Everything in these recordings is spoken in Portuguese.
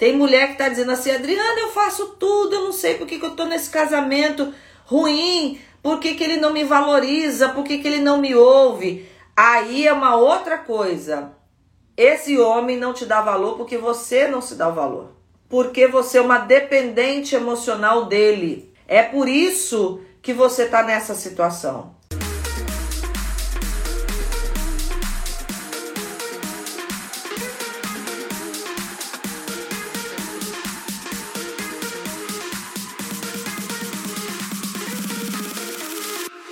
Tem mulher que está dizendo assim, Adriana, eu faço tudo, eu não sei por que, que eu estou nesse casamento ruim, por que, que ele não me valoriza, por que, que ele não me ouve. Aí é uma outra coisa. Esse homem não te dá valor porque você não se dá valor. Porque você é uma dependente emocional dele. É por isso que você está nessa situação.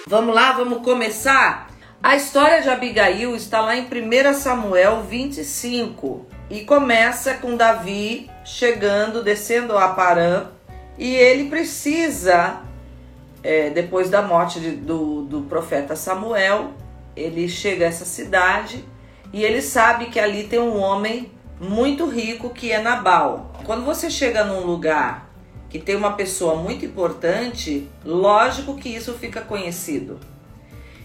Vamos lá, vamos começar? A história de Abigail está lá em 1 Samuel 25 e começa com Davi chegando, descendo a Parã e ele precisa, é, depois da morte de, do, do profeta Samuel, ele chega a essa cidade e ele sabe que ali tem um homem muito rico que é Nabal. Quando você chega num lugar que tem uma pessoa muito importante, lógico que isso fica conhecido.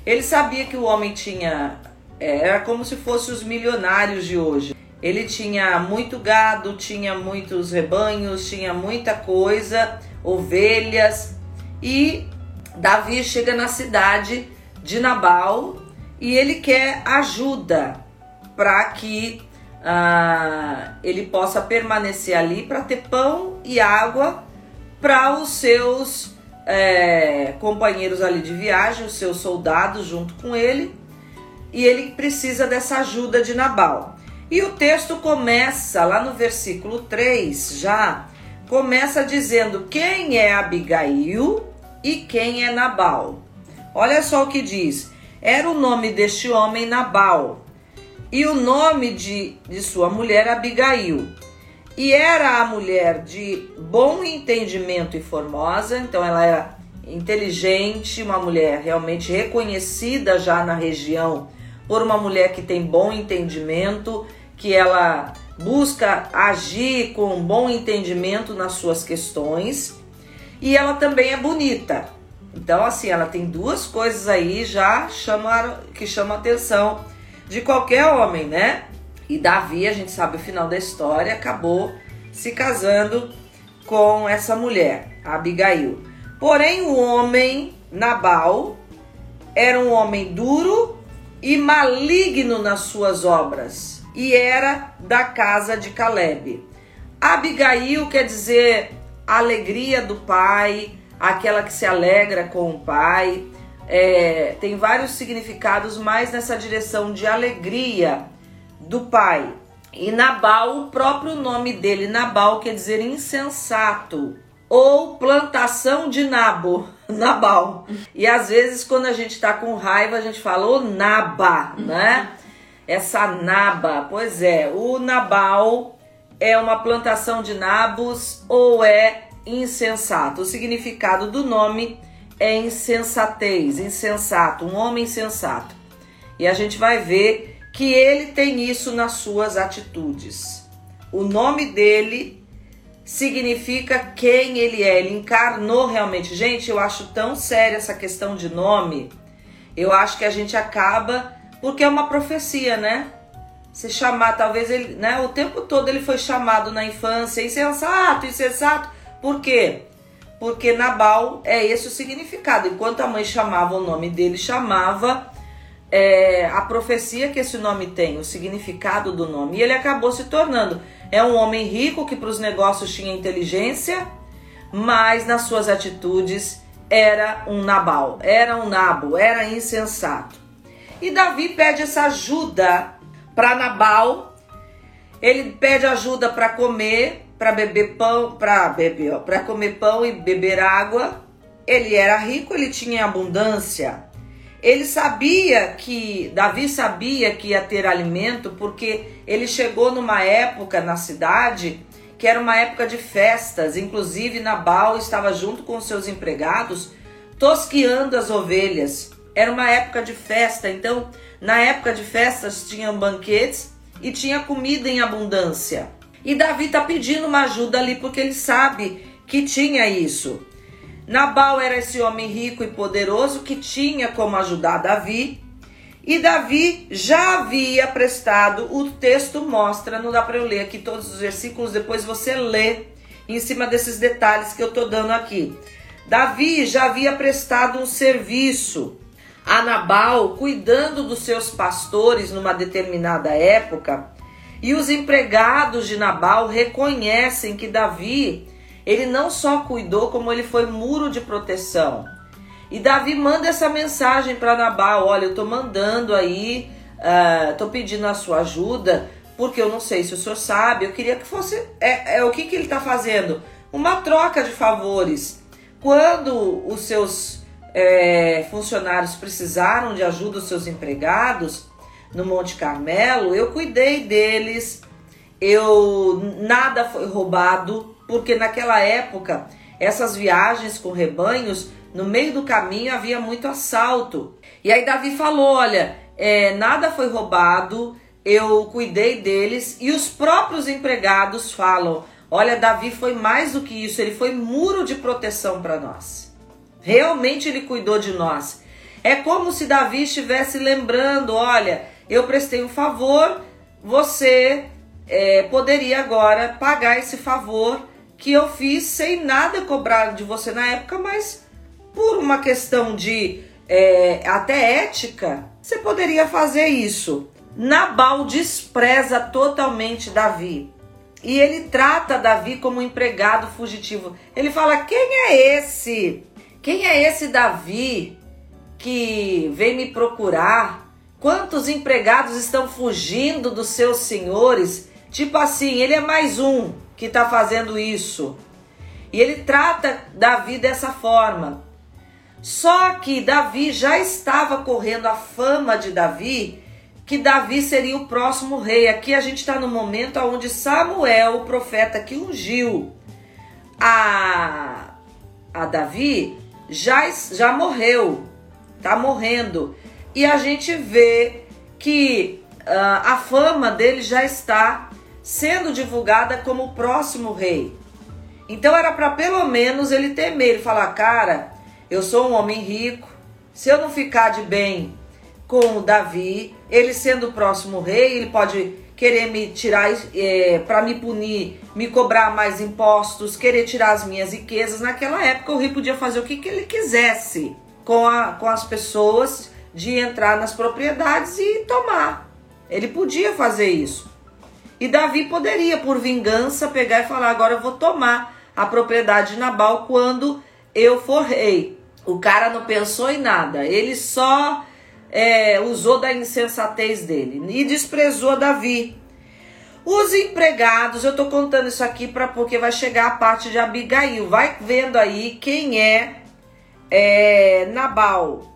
Ele sabia que o homem tinha. É, era como se fossem os milionários de hoje. Ele tinha muito gado, tinha muitos rebanhos, tinha muita coisa, ovelhas. E Davi chega na cidade de Nabal e ele quer ajuda para que ah, ele possa permanecer ali para ter pão e água para os seus é, companheiros ali de viagem, os seus soldados junto com ele, e ele precisa dessa ajuda de Nabal. E o texto começa lá no versículo 3 já, começa dizendo quem é Abigail e quem é Nabal. Olha só o que diz: era o nome deste homem Nabal, e o nome de, de sua mulher Abigail. E era a mulher de bom entendimento e formosa, então ela era inteligente, uma mulher realmente reconhecida já na região por uma mulher que tem bom entendimento, que ela busca agir com bom entendimento nas suas questões, e ela também é bonita. Então assim, ela tem duas coisas aí já chamaram que a atenção de qualquer homem, né? E Davi, a gente sabe o final da história, acabou se casando com essa mulher, Abigail. Porém, o homem Nabal era um homem duro e maligno nas suas obras, e era da casa de Caleb. Abigail quer dizer alegria do pai, aquela que se alegra com o pai. É, tem vários significados, mais nessa direção de alegria do pai. E Nabal, o próprio nome dele, Nabal, quer dizer insensato ou plantação de nabo, Nabal. E às vezes quando a gente tá com raiva, a gente fala o naba, né? Essa naba, pois é, o Nabal é uma plantação de nabos ou é insensato. O significado do nome é insensatez, insensato, um homem insensato. E a gente vai ver que ele tem isso nas suas atitudes. O nome dele significa quem ele é, ele encarnou realmente. Gente, eu acho tão séria essa questão de nome. Eu acho que a gente acaba porque é uma profecia, né? Se chamar, talvez ele, né? O tempo todo ele foi chamado na infância insensato, insensato. Por quê? Porque Nabal é esse o significado. Enquanto a mãe chamava o nome dele, chamava é, a profecia que esse nome tem, o significado do nome. E ele acabou se tornando. É um homem rico que para os negócios tinha inteligência, mas nas suas atitudes era um Nabal, era um Nabo, era insensato. E Davi pede essa ajuda para Nabal. Ele pede ajuda para comer, para beber pão, para beber, para comer pão e beber água. Ele era rico, ele tinha abundância. Ele sabia que, Davi sabia que ia ter alimento, porque ele chegou numa época na cidade que era uma época de festas, inclusive Nabal estava junto com seus empregados tosqueando as ovelhas. Era uma época de festa, então na época de festas tinham banquetes e tinha comida em abundância. E Davi está pedindo uma ajuda ali porque ele sabe que tinha isso. Nabal era esse homem rico e poderoso que tinha como ajudar Davi. E Davi já havia prestado, o texto mostra, não dá para eu ler aqui todos os versículos, depois você lê em cima desses detalhes que eu estou dando aqui. Davi já havia prestado um serviço a Nabal, cuidando dos seus pastores numa determinada época, e os empregados de Nabal reconhecem que Davi, ele não só cuidou, como ele foi muro de proteção. E Davi manda essa mensagem para Nabal: Olha, eu estou mandando aí, estou uh, pedindo a sua ajuda, porque eu não sei se o senhor sabe. Eu queria que fosse. É, é o que, que ele está fazendo? Uma troca de favores. Quando os seus é, funcionários precisaram de ajuda, os seus empregados, no Monte Carmelo, eu cuidei deles, eu nada foi roubado, porque naquela época essas viagens com rebanhos no meio do caminho havia muito assalto. E aí Davi falou: olha, é, nada foi roubado, eu cuidei deles. E os próprios empregados falam: olha, Davi foi mais do que isso, ele foi muro de proteção para nós. Realmente ele cuidou de nós. É como se Davi estivesse lembrando: olha, eu prestei um favor, você é, poderia agora pagar esse favor que eu fiz sem nada cobrar de você na época, mas por uma questão de é, até ética, você poderia fazer isso. Nabal despreza totalmente Davi. E ele trata Davi como um empregado fugitivo. Ele fala: Quem é esse? Quem é esse Davi que vem me procurar? Quantos empregados estão fugindo dos seus senhores? Tipo assim, ele é mais um que está fazendo isso. E ele trata Davi dessa forma. Só que Davi já estava correndo a fama de Davi, que Davi seria o próximo rei. Aqui a gente está no momento onde Samuel, o profeta que ungiu a, a Davi, já, já morreu, está morrendo. E a gente vê que uh, a fama dele já está sendo divulgada como o próximo rei. Então era para pelo menos ele temer, ele falar, cara, eu sou um homem rico. Se eu não ficar de bem com o Davi, ele sendo o próximo rei, ele pode querer me tirar é, para me punir, me cobrar mais impostos, querer tirar as minhas riquezas. Naquela época, o rei podia fazer o que, que ele quisesse com, a, com as pessoas, de entrar nas propriedades e tomar. Ele podia fazer isso. E Davi poderia, por vingança, pegar e falar: agora eu vou tomar a propriedade de Nabal quando eu for rei. O cara não pensou em nada, ele só é, usou da insensatez dele e desprezou Davi. Os empregados, eu estou contando isso aqui para porque vai chegar a parte de Abigail. Vai vendo aí quem é, é Nabal,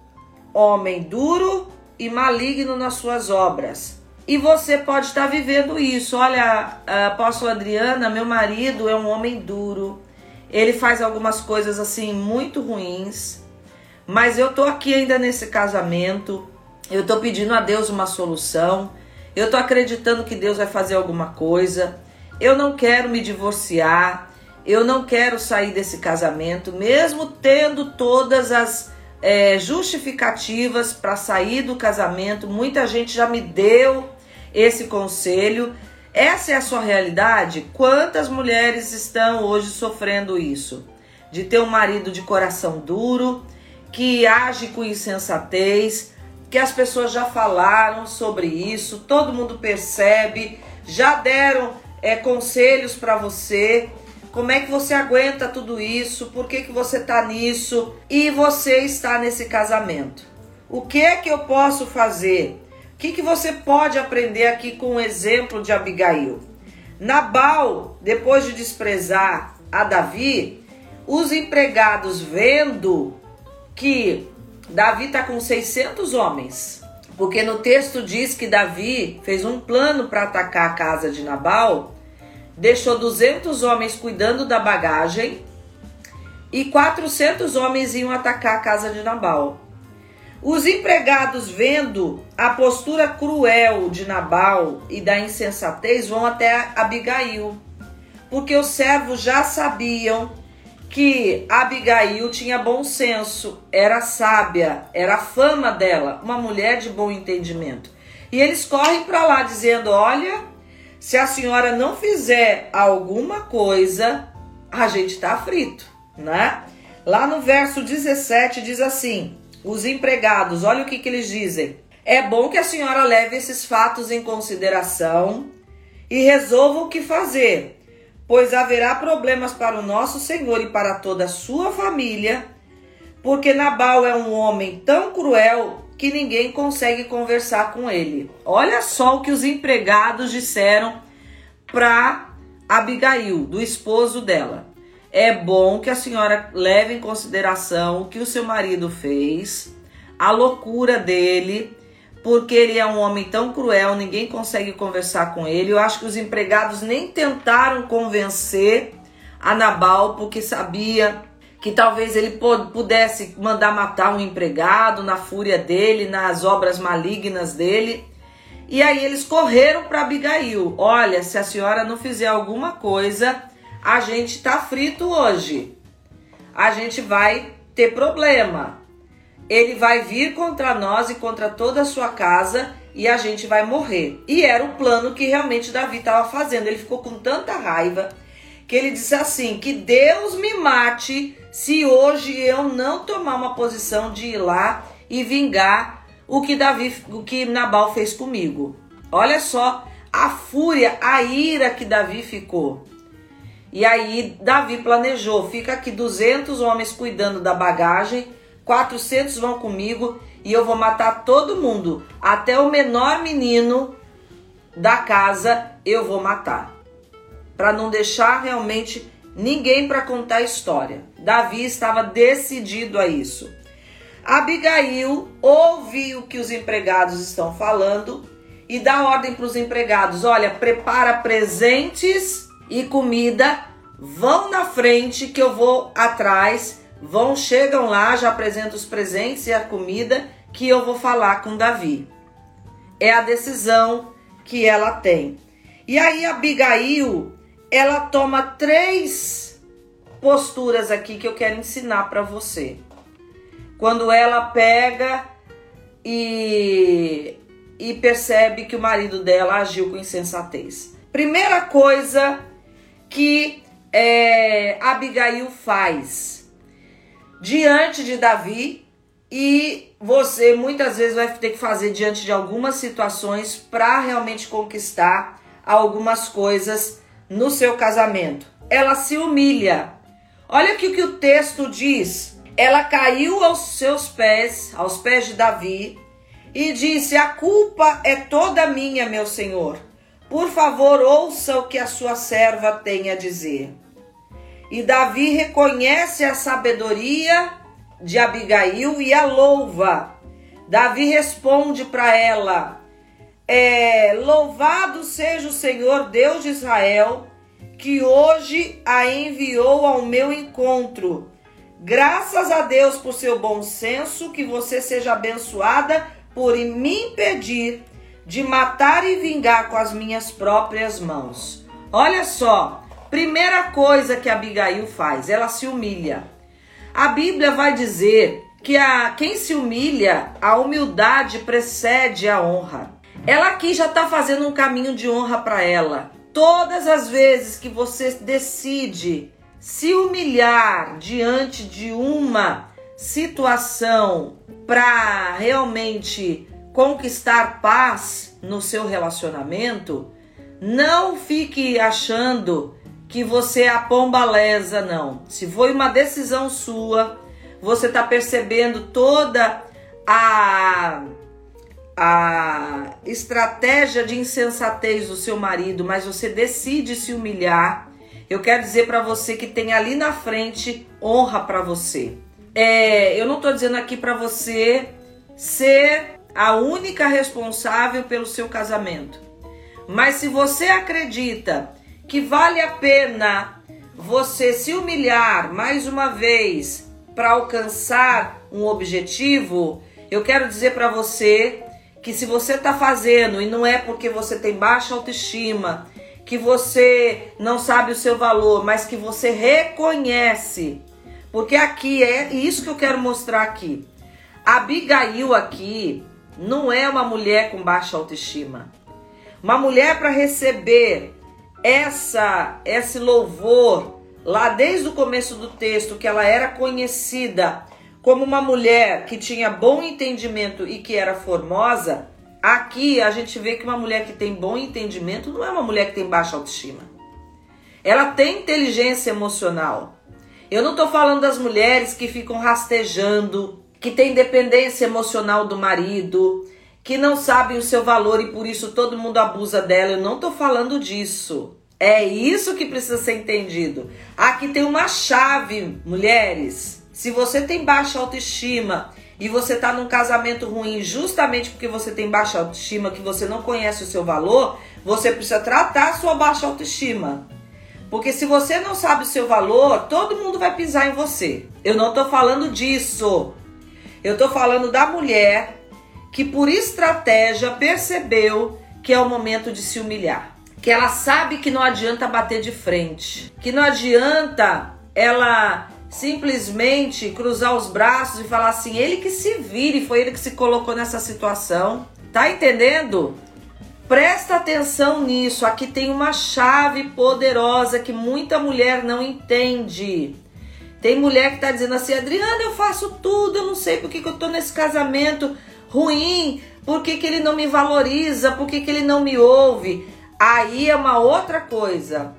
homem duro e maligno nas suas obras. E você pode estar vivendo isso. Olha, apóstolo Adriana, meu marido é um homem duro ele faz algumas coisas assim muito ruins, mas eu tô aqui ainda nesse casamento. Eu tô pedindo a Deus uma solução. Eu tô acreditando que Deus vai fazer alguma coisa. Eu não quero me divorciar. Eu não quero sair desse casamento, mesmo tendo todas as é, justificativas para sair do casamento. Muita gente já me deu esse conselho, essa é a sua realidade? Quantas mulheres estão hoje sofrendo isso? De ter um marido de coração duro, que age com insensatez, que as pessoas já falaram sobre isso, todo mundo percebe, já deram é, conselhos para você. Como é que você aguenta tudo isso? Por que, que você tá nisso? E você está nesse casamento. O que é que eu posso fazer? O que, que você pode aprender aqui com o exemplo de Abigail? Nabal, depois de desprezar a Davi, os empregados vendo que Davi está com 600 homens, porque no texto diz que Davi fez um plano para atacar a casa de Nabal, deixou 200 homens cuidando da bagagem e 400 homens iam atacar a casa de Nabal. Os empregados, vendo a postura cruel de Nabal e da insensatez, vão até Abigail, porque os servos já sabiam que Abigail tinha bom senso, era sábia, era a fama dela, uma mulher de bom entendimento. E eles correm para lá dizendo: Olha, se a senhora não fizer alguma coisa, a gente está frito, né? Lá no verso 17 diz assim: Os empregados, olha o que, que eles dizem. É bom que a senhora leve esses fatos em consideração e resolva o que fazer, pois haverá problemas para o nosso Senhor e para toda a sua família, porque Nabal é um homem tão cruel que ninguém consegue conversar com ele. Olha só o que os empregados disseram para Abigail, do esposo dela. É bom que a senhora leve em consideração o que o seu marido fez, a loucura dele, porque ele é um homem tão cruel, ninguém consegue conversar com ele. Eu acho que os empregados nem tentaram convencer a Nabal, porque sabia que talvez ele pudesse mandar matar um empregado na fúria dele, nas obras malignas dele. E aí eles correram para Abigail. Olha, se a senhora não fizer alguma coisa, a gente tá frito hoje. A gente vai ter problema. Ele vai vir contra nós e contra toda a sua casa e a gente vai morrer. E era o plano que realmente Davi estava fazendo. Ele ficou com tanta raiva que ele disse assim: que Deus me mate se hoje eu não tomar uma posição de ir lá e vingar o que Davi, o que Nabal fez comigo. Olha só a fúria, a ira que Davi ficou. E aí Davi planejou, fica aqui 200 homens cuidando da bagagem, 400 vão comigo e eu vou matar todo mundo, até o menor menino da casa eu vou matar. Para não deixar realmente ninguém para contar a história. Davi estava decidido a isso. Abigail ouve o que os empregados estão falando e dá ordem para os empregados: olha, prepara presentes e comida, vão na frente que eu vou atrás. Vão, chegam lá, já apresento os presentes e a comida que eu vou falar com Davi. É a decisão que ela tem. E aí Abigail, ela toma três posturas aqui que eu quero ensinar para você. Quando ela pega e e percebe que o marido dela agiu com insensatez. Primeira coisa que é, Abigail faz diante de Davi e você muitas vezes vai ter que fazer diante de algumas situações para realmente conquistar algumas coisas no seu casamento. Ela se humilha. Olha aqui o que o texto diz. Ela caiu aos seus pés, aos pés de Davi, e disse: A culpa é toda minha, meu senhor. Por favor, ouça o que a sua serva tem a dizer. E Davi reconhece a sabedoria de Abigail e a louva. Davi responde para ela: é, Louvado seja o Senhor Deus de Israel, que hoje a enviou ao meu encontro. Graças a Deus por seu bom senso, que você seja abençoada por me impedir de matar e vingar com as minhas próprias mãos. Olha só, primeira coisa que Abigail faz, ela se humilha. A Bíblia vai dizer que a quem se humilha, a humildade precede a honra. Ela aqui já está fazendo um caminho de honra para ela. Todas as vezes que você decide se humilhar diante de uma situação para realmente conquistar paz no seu relacionamento, não fique achando que você é a pomba lesa, não. Se foi uma decisão sua, você está percebendo toda a a estratégia de insensatez do seu marido, mas você decide se humilhar, eu quero dizer para você que tem ali na frente honra para você. É, eu não estou dizendo aqui para você ser a única responsável pelo seu casamento. Mas se você acredita que vale a pena você se humilhar mais uma vez para alcançar um objetivo, eu quero dizer para você que se você está fazendo e não é porque você tem baixa autoestima, que você não sabe o seu valor, mas que você reconhece. Porque aqui é isso que eu quero mostrar aqui. Abigail aqui não é uma mulher com baixa autoestima. Uma mulher para receber essa esse louvor lá desde o começo do texto que ela era conhecida como uma mulher que tinha bom entendimento e que era formosa, Aqui a gente vê que uma mulher que tem bom entendimento não é uma mulher que tem baixa autoestima. Ela tem inteligência emocional. Eu não estou falando das mulheres que ficam rastejando, que têm dependência emocional do marido, que não sabem o seu valor e por isso todo mundo abusa dela. Eu não estou falando disso. É isso que precisa ser entendido. Aqui tem uma chave, mulheres. Se você tem baixa autoestima e você está num casamento ruim justamente porque você tem baixa autoestima, que você não conhece o seu valor, você precisa tratar a sua baixa autoestima. Porque se você não sabe o seu valor, todo mundo vai pisar em você. Eu não estou falando disso. Eu estou falando da mulher que por estratégia percebeu que é o momento de se humilhar. Que ela sabe que não adianta bater de frente. Que não adianta ela simplesmente cruzar os braços e falar assim: ele que se vire, foi ele que se colocou nessa situação. Tá entendendo? Presta atenção nisso. Aqui tem uma chave poderosa que muita mulher não entende. Tem mulher que tá dizendo assim: Adriana, eu faço tudo, eu não sei por que, que eu tô nesse casamento ruim, por que, que ele não me valoriza, por que, que ele não me ouve. Aí é uma outra coisa.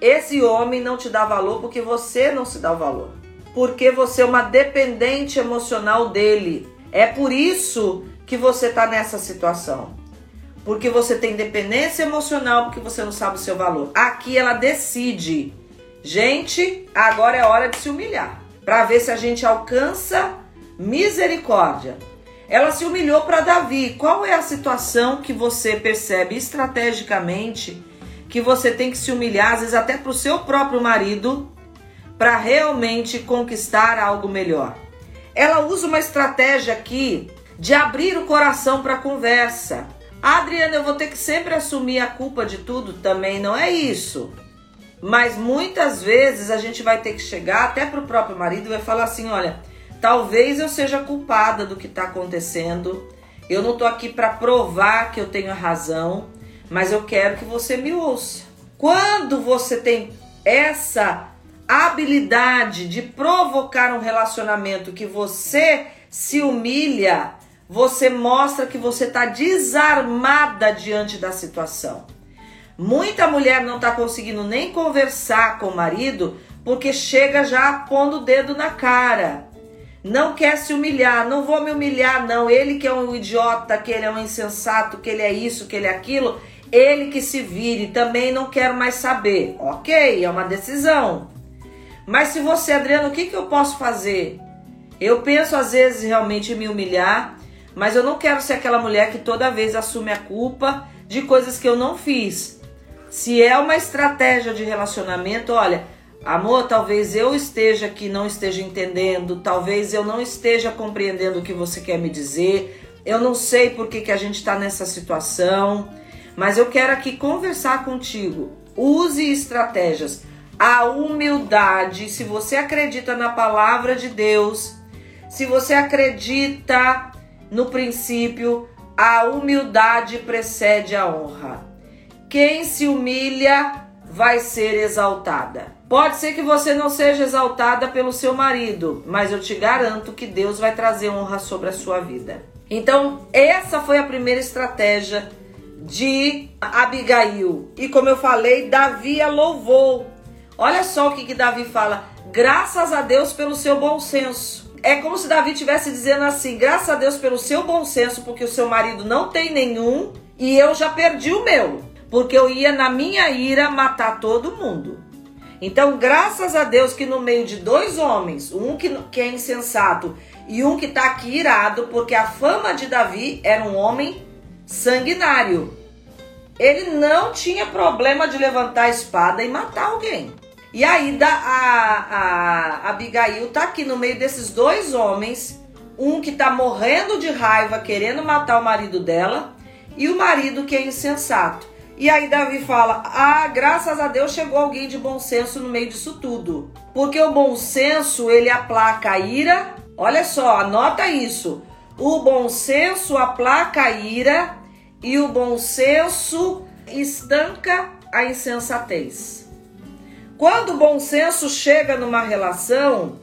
Esse homem não te dá valor porque você não se dá valor. Porque você é uma dependente emocional dele. É por isso que você está nessa situação. Porque você tem dependência emocional, porque você não sabe o seu valor. Aqui ela decide. Gente, agora é hora de se humilhar. Para ver se a gente alcança misericórdia. Ela se humilhou para Davi. Qual é a situação que você percebe estrategicamente que você tem que se humilhar, às vezes até para o seu próprio marido, para realmente conquistar algo melhor. Ela usa uma estratégia aqui de abrir o coração para a conversa. Adriana, eu vou ter que sempre assumir a culpa de tudo? Também não é isso. Mas muitas vezes a gente vai ter que chegar até para o próprio marido e vai falar assim: olha, talvez eu seja culpada do que está acontecendo. Eu não estou aqui para provar que eu tenho razão mas eu quero que você me ouça. Quando você tem essa habilidade de provocar um relacionamento que você se humilha, você mostra que você está desarmada diante da situação. Muita mulher não está conseguindo nem conversar com o marido porque chega já pondo o dedo na cara. Não quer se humilhar, não vou me humilhar, não. Ele que é um idiota, que ele é um insensato, que ele é isso, que ele é aquilo. Ele que se vire, também não quero mais saber. Ok, é uma decisão. Mas se você, Adriano, o que, que eu posso fazer? Eu penso às vezes realmente em me humilhar, mas eu não quero ser aquela mulher que toda vez assume a culpa de coisas que eu não fiz. Se é uma estratégia de relacionamento, olha, amor, talvez eu esteja aqui não esteja entendendo, talvez eu não esteja compreendendo o que você quer me dizer, eu não sei por que, que a gente está nessa situação. Mas eu quero aqui conversar contigo. Use estratégias. A humildade, se você acredita na palavra de Deus, se você acredita no princípio, a humildade precede a honra. Quem se humilha vai ser exaltada. Pode ser que você não seja exaltada pelo seu marido, mas eu te garanto que Deus vai trazer honra sobre a sua vida. Então, essa foi a primeira estratégia de Abigail. E como eu falei, Davi a louvou. Olha só o que, que Davi fala: graças a Deus pelo seu bom senso. É como se Davi estivesse dizendo assim: graças a Deus pelo seu bom senso, porque o seu marido não tem nenhum e eu já perdi o meu, porque eu ia na minha ira matar todo mundo. Então, graças a Deus que no meio de dois homens, um que, que é insensato e um que está aqui irado, porque a fama de Davi era um homem sanguinário. Ele não tinha problema de levantar a espada e matar alguém. E aí a, a, a Abigail tá aqui no meio desses dois homens, um que tá morrendo de raiva, querendo matar o marido dela, e o marido que é insensato. E aí Davi fala: "Ah, graças a Deus chegou alguém de bom senso no meio disso tudo". Porque o bom senso, ele aplaca a ira. Olha só, anota isso. O bom senso aplaca a ira e o bom senso estanca a insensatez. Quando o bom senso chega numa relação,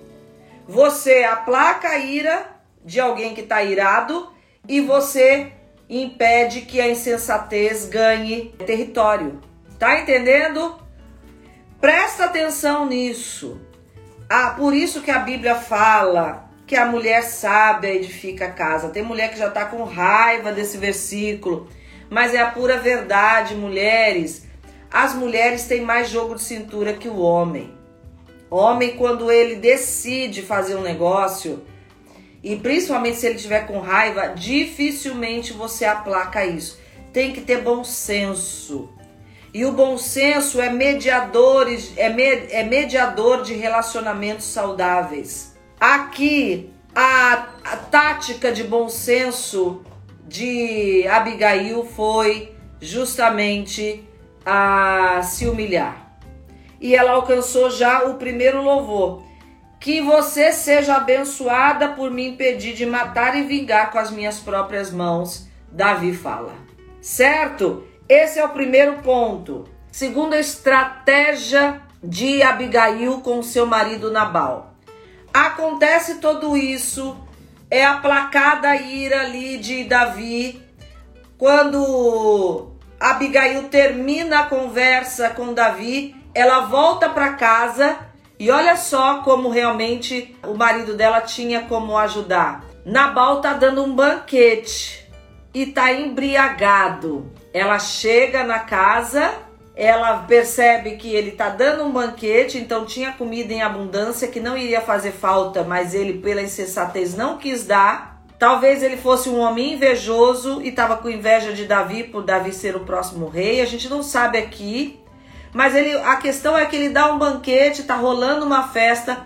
você aplaca a ira de alguém que está irado e você impede que a insensatez ganhe território. Tá entendendo? Presta atenção nisso. Ah, por isso que a Bíblia fala que a mulher sábia edifica a casa. Tem mulher que já tá com raiva desse versículo, mas é a pura verdade, mulheres. As mulheres têm mais jogo de cintura que o homem. Homem, quando ele decide fazer um negócio, e principalmente se ele tiver com raiva, dificilmente você aplaca isso. Tem que ter bom senso. E o bom senso é mediador, é, med, é mediador de relacionamentos saudáveis. Aqui, a, a tática de bom senso de Abigail foi justamente a se humilhar. E ela alcançou já o primeiro louvor. Que você seja abençoada por me impedir de matar e vingar com as minhas próprias mãos, Davi fala. Certo? Esse é o primeiro ponto. Segunda estratégia de Abigail com seu marido Nabal. Acontece tudo isso, é aplacada a ira ali de Davi quando Abigail termina a conversa com Davi, ela volta para casa e olha só como realmente o marido dela tinha como ajudar. Nabal tá dando um banquete e tá embriagado. Ela chega na casa, ela percebe que ele tá dando um banquete, então tinha comida em abundância que não iria fazer falta, mas ele pela insensatez não quis dar. Talvez ele fosse um homem invejoso e estava com inveja de Davi por Davi ser o próximo rei. A gente não sabe aqui, mas ele, a questão é que ele dá um banquete, tá rolando uma festa.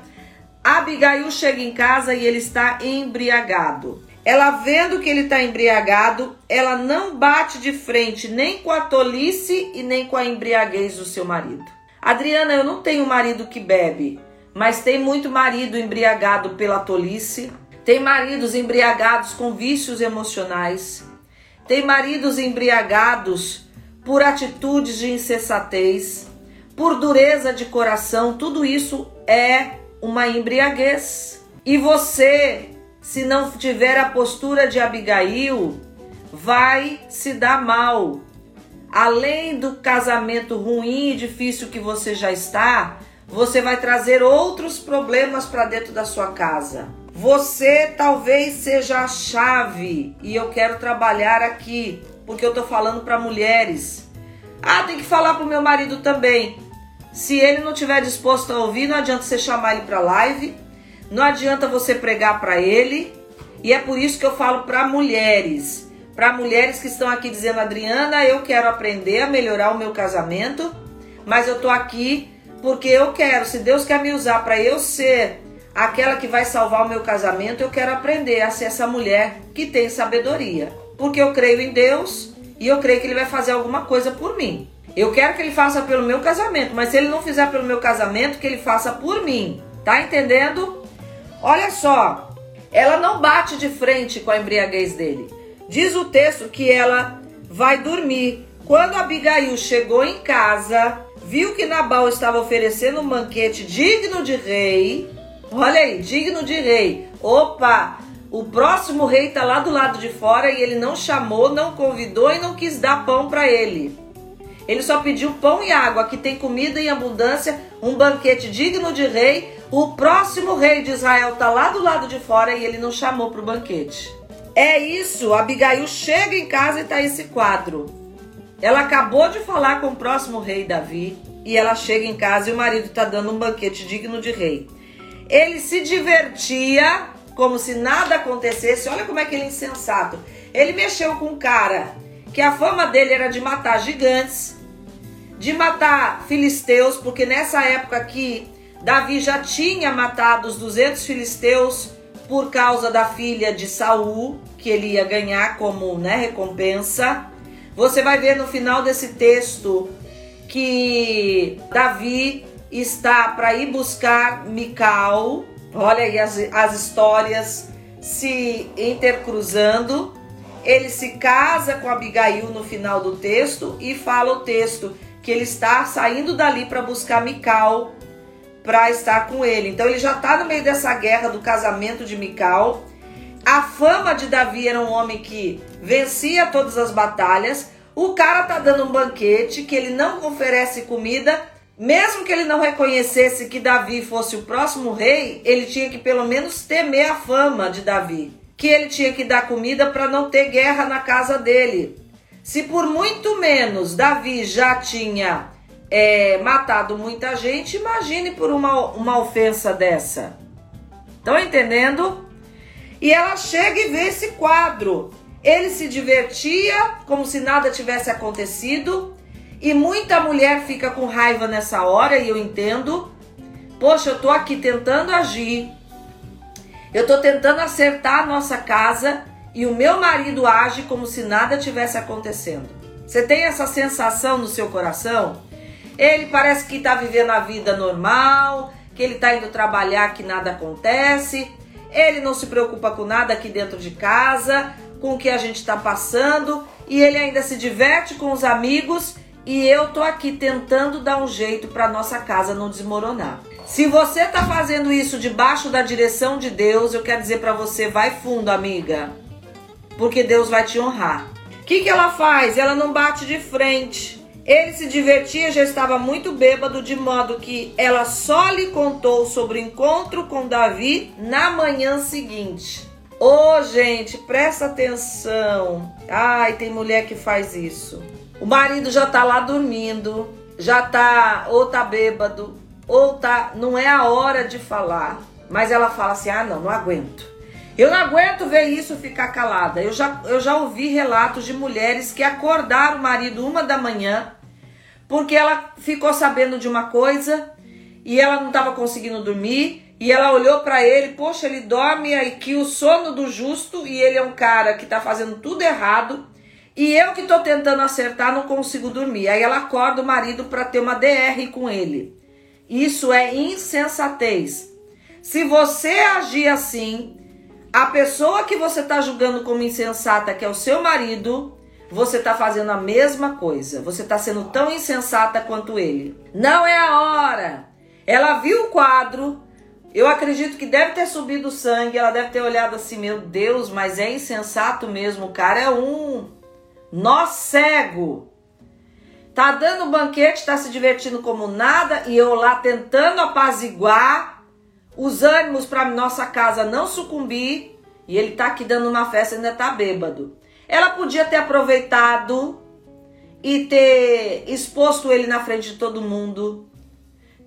Abigail chega em casa e ele está embriagado. Ela vendo que ele está embriagado, ela não bate de frente nem com a tolice e nem com a embriaguez do seu marido. Adriana, eu não tenho marido que bebe, mas tem muito marido embriagado pela tolice, tem maridos embriagados com vícios emocionais, tem maridos embriagados por atitudes de insensatez, por dureza de coração, tudo isso é uma embriaguez. E você, se não tiver a postura de Abigail, vai se dar mal. Além do casamento ruim e difícil que você já está, você vai trazer outros problemas para dentro da sua casa. Você talvez seja a chave e eu quero trabalhar aqui porque eu tô falando para mulheres. Ah, tem que falar pro meu marido também. Se ele não tiver disposto a ouvir, não adianta você chamar ele para live, não adianta você pregar para ele. E é por isso que eu falo para mulheres, para mulheres que estão aqui dizendo, Adriana, eu quero aprender a melhorar o meu casamento, mas eu tô aqui porque eu quero, se Deus quer me usar para eu ser aquela que vai salvar o meu casamento, eu quero aprender a ser essa mulher que tem sabedoria porque eu creio em Deus e eu creio que Ele vai fazer alguma coisa por mim. Eu quero que Ele faça pelo meu casamento, mas se Ele não fizer pelo meu casamento, que Ele faça por mim. Tá entendendo? Olha só, ela não bate de frente com a embriaguez dele. Diz o texto que ela vai dormir. Quando Abigail chegou em casa, viu que Nabal estava oferecendo um banquete digno de rei. Olha aí, digno de rei. Opa, o próximo rei está lá do lado de fora e ele não chamou, não convidou e não quis dar pão para ele. Ele só pediu pão e água, que tem comida em abundância, um banquete digno de rei. O próximo rei de Israel está lá do lado de fora e ele não chamou para o banquete. É isso, Abigail chega em casa e está esse quadro. Ela acabou de falar com o próximo rei Davi e ela chega em casa e o marido está dando um banquete digno de rei. Ele se divertia como se nada acontecesse. Olha como é que ele é insensato. Ele mexeu com um cara que a fama dele era de matar gigantes, de matar filisteus, porque nessa época aqui Davi já tinha matado os 200 filisteus por causa da filha de Saul, que ele ia ganhar como né, recompensa. você vai ver no final desse texto que Davi está para ir buscar Mical. Olha aí as, as histórias se intercruzando. Ele se casa com Abigail no final do texto e fala o texto que ele está saindo dali para buscar Mical para estar com ele. Então ele já está no meio dessa guerra do casamento de Mical. A fama de Davi era um homem que vencia todas as batalhas. O cara tá dando um banquete que ele não oferece comida, mesmo que ele não reconhecesse que Davi fosse o próximo rei, ele tinha que pelo menos temer a fama de Davi, que ele tinha que dar comida para não ter guerra na casa dele. Se por muito menos Davi já tinha é, matado muita gente, imagine por uma, uma ofensa dessa. Estão entendendo? E ela chega e vê esse quadro. Ele se divertia como se nada tivesse acontecido. E muita mulher fica com raiva nessa hora, e eu entendo. Poxa, eu tô aqui tentando agir. Eu tô tentando acertar a nossa casa e o meu marido age como se nada tivesse acontecendo. Você tem essa sensação no seu coração? Ele parece que está vivendo a vida normal, que ele está indo trabalhar, que nada acontece. Ele não se preocupa com nada aqui dentro de casa, com o que a gente está passando, e ele ainda se diverte com os amigos. E eu tô aqui tentando dar um jeito para nossa casa não desmoronar. Se você está fazendo isso debaixo da direção de Deus, eu quero dizer para você, vai fundo, amiga, porque Deus vai te honrar. O que, que ela faz? Ela não bate de frente. Ele se divertia, já estava muito bêbado, de modo que ela só lhe contou sobre o encontro com Davi na manhã seguinte. Ô, oh, gente, presta atenção. Ai, tem mulher que faz isso. O marido já tá lá dormindo, já tá ou tá bêbado, ou tá, não é a hora de falar. Mas ela fala assim: "Ah, não, não aguento. Eu não aguento ver isso ficar calada. Eu já, eu já ouvi relatos de mulheres que acordaram o marido uma da manhã porque ela ficou sabendo de uma coisa e ela não estava conseguindo dormir e ela olhou para ele, poxa, ele dorme aí que o sono do justo e ele é um cara que está fazendo tudo errado e eu que estou tentando acertar não consigo dormir. Aí ela acorda o marido para ter uma DR com ele. Isso é insensatez. Se você agir assim, a pessoa que você está julgando como insensata, que é o seu marido, você está fazendo a mesma coisa. Você está sendo tão insensata quanto ele. Não é a hora. Ela viu o quadro. Eu acredito que deve ter subido sangue. Ela deve ter olhado assim: Meu Deus, mas é insensato mesmo. O cara é um nó cego. Tá dando banquete, tá se divertindo como nada. E eu lá tentando apaziguar os ânimos para nossa casa não sucumbir. E ele tá aqui dando uma festa e ainda tá bêbado. Ela podia ter aproveitado e ter exposto ele na frente de todo mundo.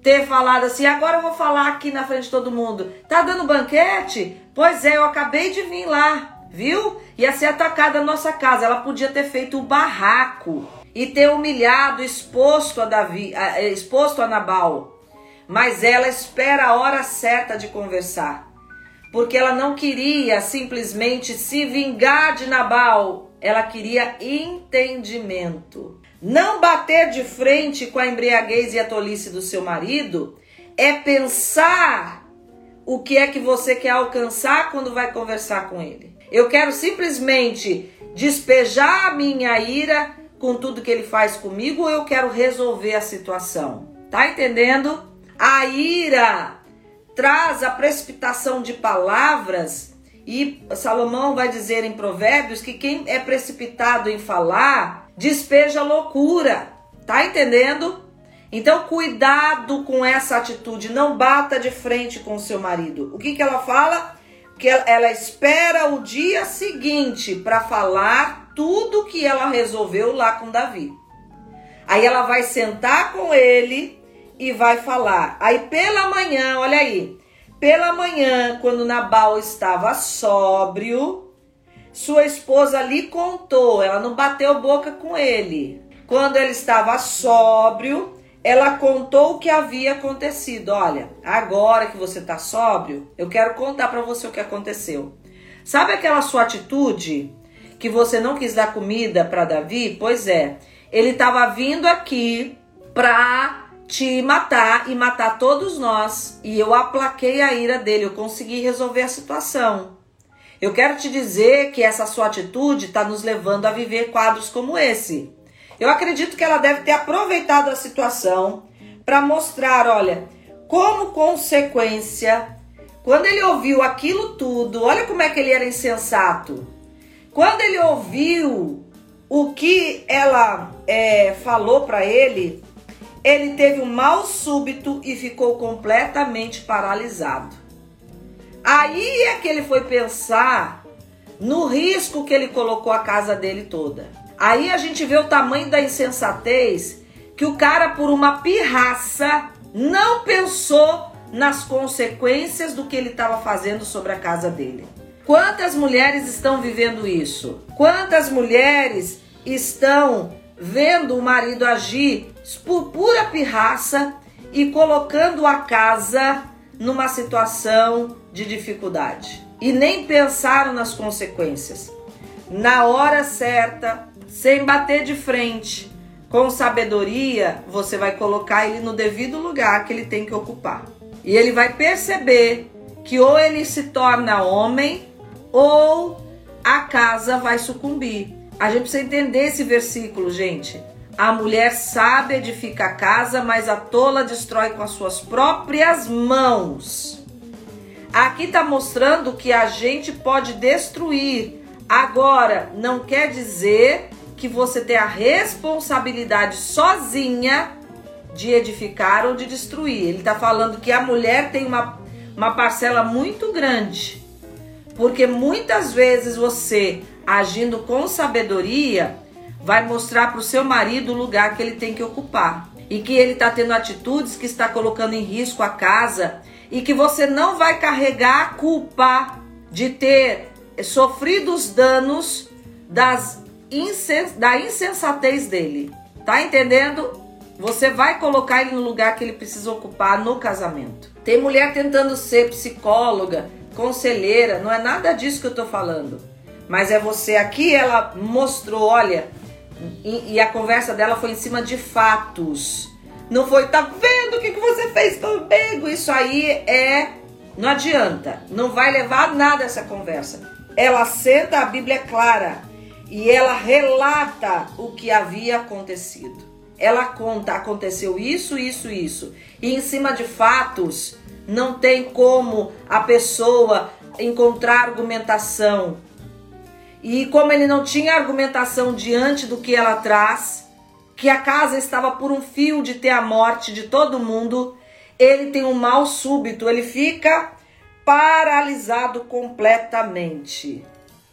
Ter falado assim, agora eu vou falar aqui na frente de todo mundo. Tá dando banquete? Pois é, eu acabei de vir lá, viu? Ia ser atacada a nossa casa. Ela podia ter feito o barraco e ter humilhado, exposto a Davi, exposto a Nabal. Mas ela espera a hora certa de conversar porque ela não queria simplesmente se vingar de Nabal, ela queria entendimento. Não bater de frente com a embriaguez e a tolice do seu marido é pensar o que é que você quer alcançar quando vai conversar com ele. Eu quero simplesmente despejar a minha ira com tudo que ele faz comigo ou eu quero resolver a situação? Tá entendendo? A ira traz a precipitação de palavras, e Salomão vai dizer em Provérbios que quem é precipitado em falar despeja loucura. Tá entendendo? Então, cuidado com essa atitude. Não bata de frente com seu marido. O que, que ela fala? Que ela, ela espera o dia seguinte para falar tudo que ela resolveu lá com Davi. Aí ela vai sentar com ele e vai falar. Aí pela manhã, olha aí, pela manhã, quando Nabal estava sóbrio, sua esposa lhe contou, ela não bateu boca com ele. Quando ele estava sóbrio, ela contou o que havia acontecido. Olha, agora que você está sóbrio, eu quero contar para você o que aconteceu. Sabe aquela sua atitude que você não quis dar comida para Davi? Pois é, ele estava vindo aqui para te matar e matar todos nós. E eu aplaquei a ira dele, eu consegui resolver a situação. Eu quero te dizer que essa sua atitude está nos levando a viver quadros como esse. Eu acredito que ela deve ter aproveitado a situação para mostrar, olha, como consequência, quando ele ouviu aquilo tudo, olha como é que ele era insensato. Quando ele ouviu o que ela é, falou para ele, ele teve um mal súbito e ficou completamente paralisado. Aí é que ele foi pensar no risco que ele colocou a casa dele toda. Aí a gente vê o tamanho da insensatez que o cara, por uma pirraça, não pensou nas consequências do que ele estava fazendo sobre a casa dele. Quantas mulheres estão vivendo isso? Quantas mulheres estão vendo o marido agir por pura pirraça e colocando a casa numa situação de dificuldade? E nem pensaram nas consequências. Na hora certa, sem bater de frente, com sabedoria, você vai colocar ele no devido lugar que ele tem que ocupar. E ele vai perceber que ou ele se torna homem ou a casa vai sucumbir. A gente precisa entender esse versículo, gente. A mulher sabe edifica a casa, mas a tola destrói com as suas próprias mãos. Aqui está mostrando que a gente pode destruir. Agora, não quer dizer que você tem a responsabilidade sozinha de edificar ou de destruir. Ele está falando que a mulher tem uma, uma parcela muito grande. Porque muitas vezes você, agindo com sabedoria, vai mostrar para o seu marido o lugar que ele tem que ocupar. E que ele está tendo atitudes que está colocando em risco a casa. E que você não vai carregar a culpa de ter sofrido os danos das insens da insensatez dele. Tá entendendo? Você vai colocar ele no lugar que ele precisa ocupar no casamento. Tem mulher tentando ser psicóloga, conselheira, não é nada disso que eu tô falando. Mas é você aqui, ela mostrou, olha, e, e a conversa dela foi em cima de fatos. Não foi, tá vendo o que, que você fez comigo? Isso aí é. Não adianta. Não vai levar nada essa conversa. Ela senta, a Bíblia é clara. E ela relata o que havia acontecido ela conta, aconteceu isso, isso, isso. E em cima de fatos, não tem como a pessoa encontrar argumentação. E como ele não tinha argumentação diante do que ela traz, que a casa estava por um fio de ter a morte de todo mundo, ele tem um mal súbito, ele fica paralisado completamente.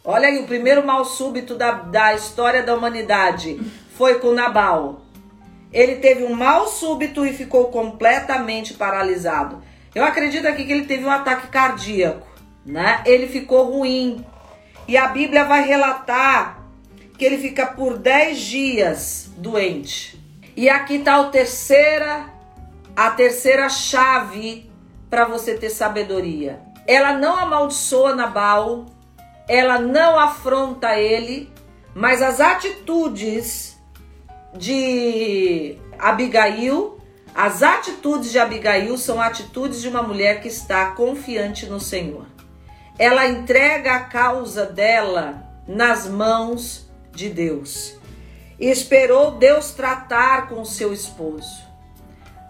Olha aí, o primeiro mal súbito da, da história da humanidade foi com Nabal ele teve um mal súbito e ficou completamente paralisado. Eu acredito aqui que ele teve um ataque cardíaco, né? Ele ficou ruim. E a Bíblia vai relatar que ele fica por 10 dias doente. E aqui está a terceira, a terceira chave para você ter sabedoria. Ela não amaldiçoa Nabal, ela não afronta ele, mas as atitudes de Abigail, as atitudes de Abigail são atitudes de uma mulher que está confiante no Senhor. Ela entrega a causa dela nas mãos de Deus. E esperou Deus tratar com seu esposo.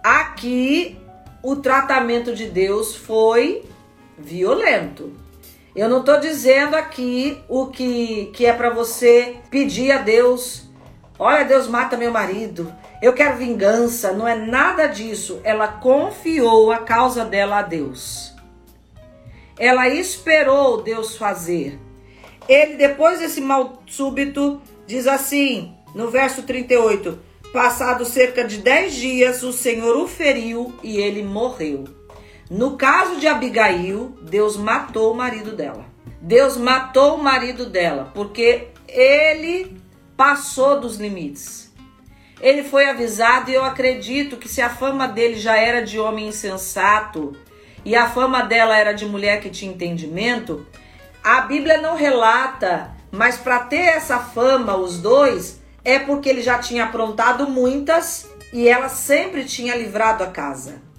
Aqui, o tratamento de Deus foi violento. Eu não estou dizendo aqui o que, que é para você pedir a Deus Olha, Deus mata meu marido. Eu quero vingança. Não é nada disso. Ela confiou a causa dela a Deus. Ela esperou Deus fazer. Ele, depois desse mal súbito, diz assim, no verso 38: Passado cerca de 10 dias, o Senhor o feriu e ele morreu. No caso de Abigail, Deus matou o marido dela. Deus matou o marido dela, porque ele passou dos limites. Ele foi avisado e eu acredito que se a fama dele já era de homem insensato e a fama dela era de mulher que tinha entendimento, a Bíblia não relata mas para ter essa fama, os dois, é porque ele já tinha aprontado muitas e ela sempre tinha livrado a casa.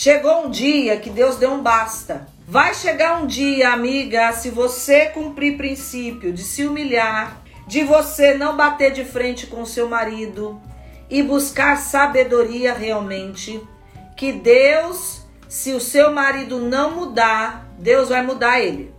Chegou um dia que Deus deu um basta. Vai chegar um dia, amiga, se você cumprir princípio de se humilhar, de você não bater de frente com seu marido e buscar sabedoria realmente, que Deus, se o seu marido não mudar, Deus vai mudar ele.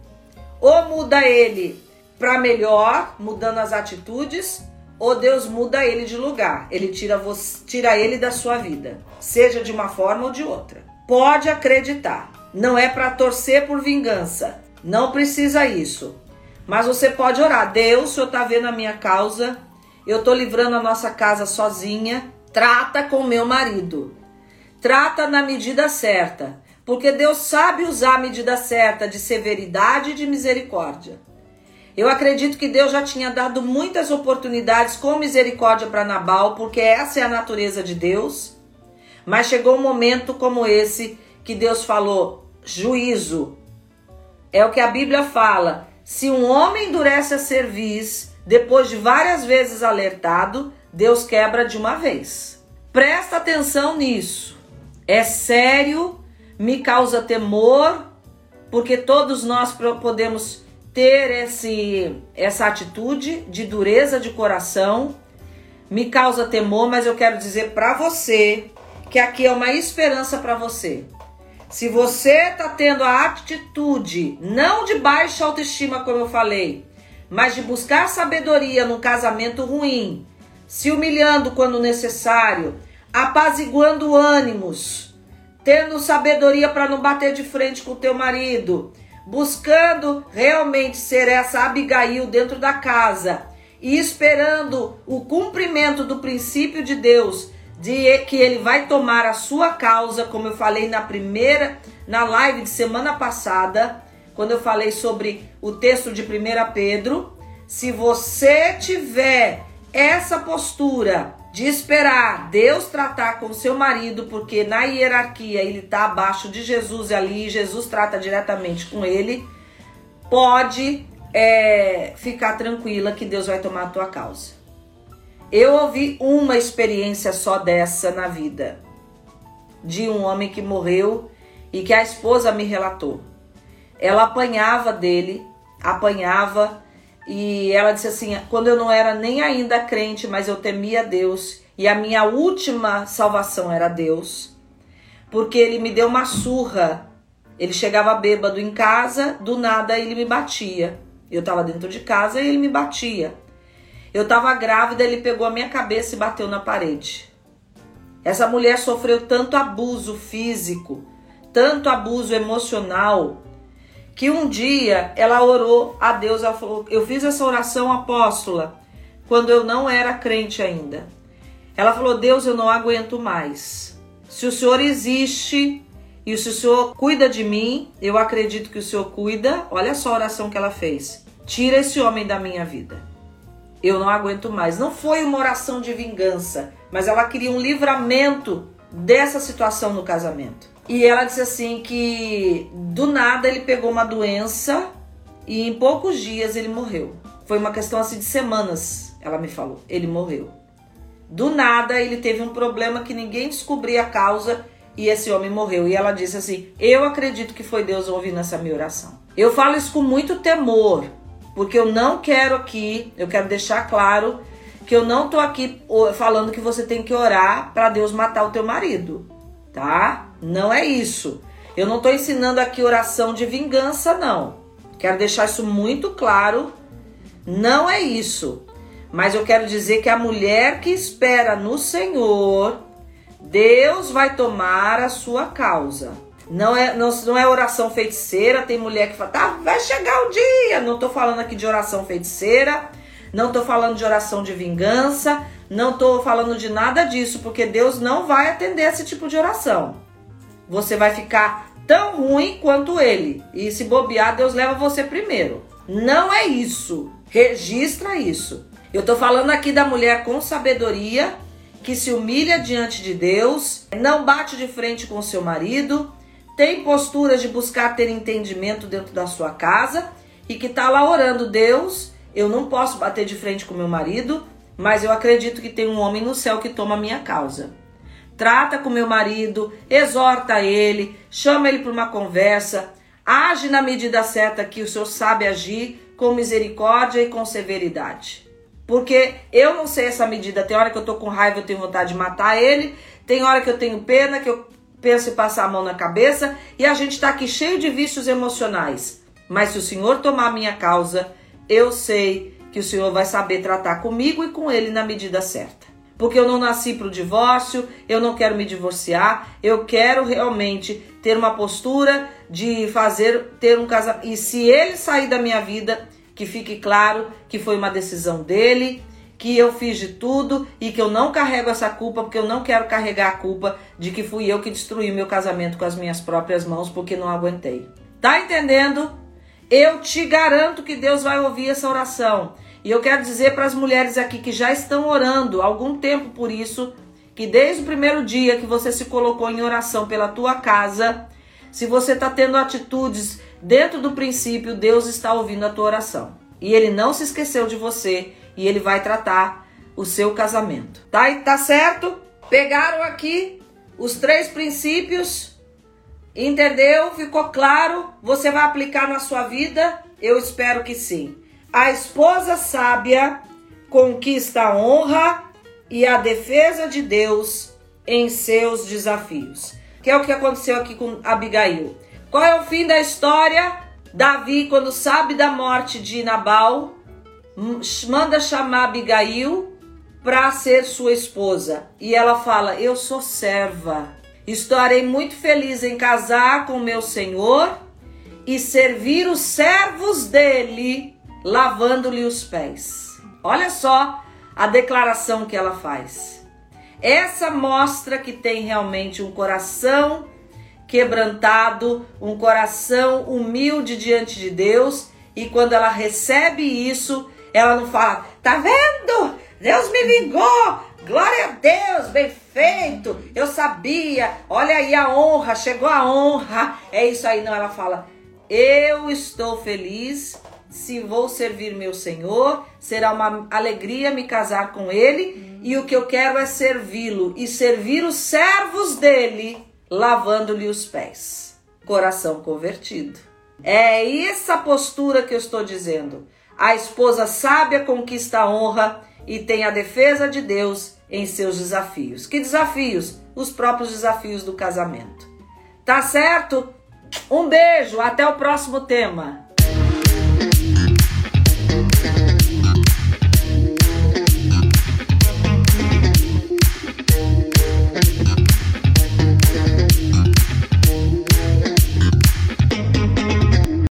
Ou muda ele para melhor, mudando as atitudes, ou Deus muda ele de lugar. Ele tira você, tira ele da sua vida, seja de uma forma ou de outra. Pode acreditar. Não é para torcer por vingança. Não precisa isso. Mas você pode orar. Deus, o Senhor está vendo a minha causa. Eu estou livrando a nossa casa sozinha. Trata com meu marido. Trata na medida certa. Porque Deus sabe usar a medida certa de severidade e de misericórdia. Eu acredito que Deus já tinha dado muitas oportunidades com misericórdia para Nabal, porque essa é a natureza de Deus. Mas chegou um momento como esse que Deus falou: juízo. É o que a Bíblia fala. Se um homem endurece a cerviz, depois de várias vezes alertado, Deus quebra de uma vez. Presta atenção nisso. É sério, me causa temor, porque todos nós podemos ter esse, essa atitude de dureza de coração me causa temor, mas eu quero dizer para você que aqui é uma esperança para você. Se você está tendo a atitude não de baixa autoestima, como eu falei, mas de buscar sabedoria num casamento ruim, se humilhando quando necessário, apaziguando ânimos, tendo sabedoria para não bater de frente com o teu marido, buscando realmente ser essa Abigail dentro da casa e esperando o cumprimento do princípio de Deus, de que ele vai tomar a sua causa, como eu falei na primeira, na live de semana passada, quando eu falei sobre o texto de 1 Pedro. Se você tiver essa postura de esperar Deus tratar com seu marido, porque na hierarquia ele está abaixo de Jesus ali, Jesus trata diretamente com ele, pode é, ficar tranquila que Deus vai tomar a tua causa. Eu ouvi uma experiência só dessa na vida, de um homem que morreu e que a esposa me relatou. Ela apanhava dele, apanhava e ela disse assim: quando eu não era nem ainda crente, mas eu temia Deus, e a minha última salvação era Deus, porque ele me deu uma surra. Ele chegava bêbado em casa, do nada ele me batia. Eu estava dentro de casa e ele me batia. Eu estava grávida, ele pegou a minha cabeça e bateu na parede. Essa mulher sofreu tanto abuso físico, tanto abuso emocional, que um dia ela orou a Deus, ela falou: Eu fiz essa oração apóstola quando eu não era crente ainda. Ela falou: Deus, eu não aguento mais. Se o Senhor existe e se o Senhor cuida de mim, eu acredito que o Senhor cuida. Olha só a oração que ela fez: Tira esse homem da minha vida. Eu não aguento mais. Não foi uma oração de vingança, mas ela queria um livramento dessa situação no casamento. E ela disse assim que do nada ele pegou uma doença e em poucos dias ele morreu. Foi uma questão assim de semanas, ela me falou. Ele morreu. Do nada ele teve um problema que ninguém descobria a causa e esse homem morreu. E ela disse assim: Eu acredito que foi Deus ouvindo essa minha oração. Eu falo isso com muito temor, porque eu não quero aqui, eu quero deixar claro que eu não tô aqui falando que você tem que orar para Deus matar o teu marido, tá? Não é isso. Eu não estou ensinando aqui oração de vingança, não. Quero deixar isso muito claro. Não é isso. Mas eu quero dizer que a mulher que espera no Senhor, Deus vai tomar a sua causa. Não é, não, não é oração feiticeira. Tem mulher que fala, tá, vai chegar o dia. Não estou falando aqui de oração feiticeira. Não estou falando de oração de vingança. Não estou falando de nada disso, porque Deus não vai atender esse tipo de oração você vai ficar tão ruim quanto ele. E se bobear, Deus leva você primeiro. Não é isso. Registra isso. Eu tô falando aqui da mulher com sabedoria que se humilha diante de Deus, não bate de frente com seu marido, tem postura de buscar ter entendimento dentro da sua casa e que tá lá orando, Deus, Eu não posso bater de frente com meu marido, mas eu acredito que tem um homem no céu que toma minha causa. Trata com meu marido, exorta ele, chama ele para uma conversa, age na medida certa que o Senhor sabe agir, com misericórdia e com severidade. Porque eu não sei essa medida. Tem hora que eu tô com raiva, eu tenho vontade de matar ele. Tem hora que eu tenho pena, que eu penso em passar a mão na cabeça. E a gente tá aqui cheio de vícios emocionais. Mas se o Senhor tomar minha causa, eu sei que o Senhor vai saber tratar comigo e com ele na medida certa. Porque eu não nasci para o divórcio, eu não quero me divorciar, eu quero realmente ter uma postura de fazer, ter um casamento. E se ele sair da minha vida, que fique claro que foi uma decisão dele, que eu fiz de tudo e que eu não carrego essa culpa, porque eu não quero carregar a culpa de que fui eu que destruí meu casamento com as minhas próprias mãos porque não aguentei. Tá entendendo? Eu te garanto que Deus vai ouvir essa oração. E eu quero dizer para as mulheres aqui que já estão orando algum tempo por isso, que desde o primeiro dia que você se colocou em oração pela tua casa, se você está tendo atitudes Dentro do princípio, Deus está ouvindo a tua oração. E ele não se esqueceu de você e ele vai tratar o seu casamento. Tá, tá certo? Pegaram aqui os três princípios. Entendeu? Ficou claro? Você vai aplicar na sua vida? Eu espero que sim. A esposa sábia conquista a honra e a defesa de Deus em seus desafios. Que é o que aconteceu aqui com Abigail. Qual é o fim da história? Davi, quando sabe da morte de Nabal, manda chamar Abigail para ser sua esposa. E ela fala: Eu sou serva. Estarei muito feliz em casar com meu senhor e servir os servos dele, lavando-lhe os pés. Olha só a declaração que ela faz. Essa mostra que tem realmente um coração quebrantado, um coração humilde diante de Deus, e quando ela recebe isso, ela não fala: "Tá vendo? Deus me vingou! Glória a Deus, bem feito! Eu sabia! Olha aí a honra, chegou a honra!" É isso aí, não, ela fala: "Eu estou feliz se vou servir meu Senhor, será uma alegria me casar com ele, e o que eu quero é servi-lo e servir os servos dele lavando-lhe os pés. Coração convertido. É essa postura que eu estou dizendo. A esposa sábia conquista a honra e tem a defesa de Deus em seus desafios. Que desafios? Os próprios desafios do casamento. Tá certo? Um beijo, até o próximo tema.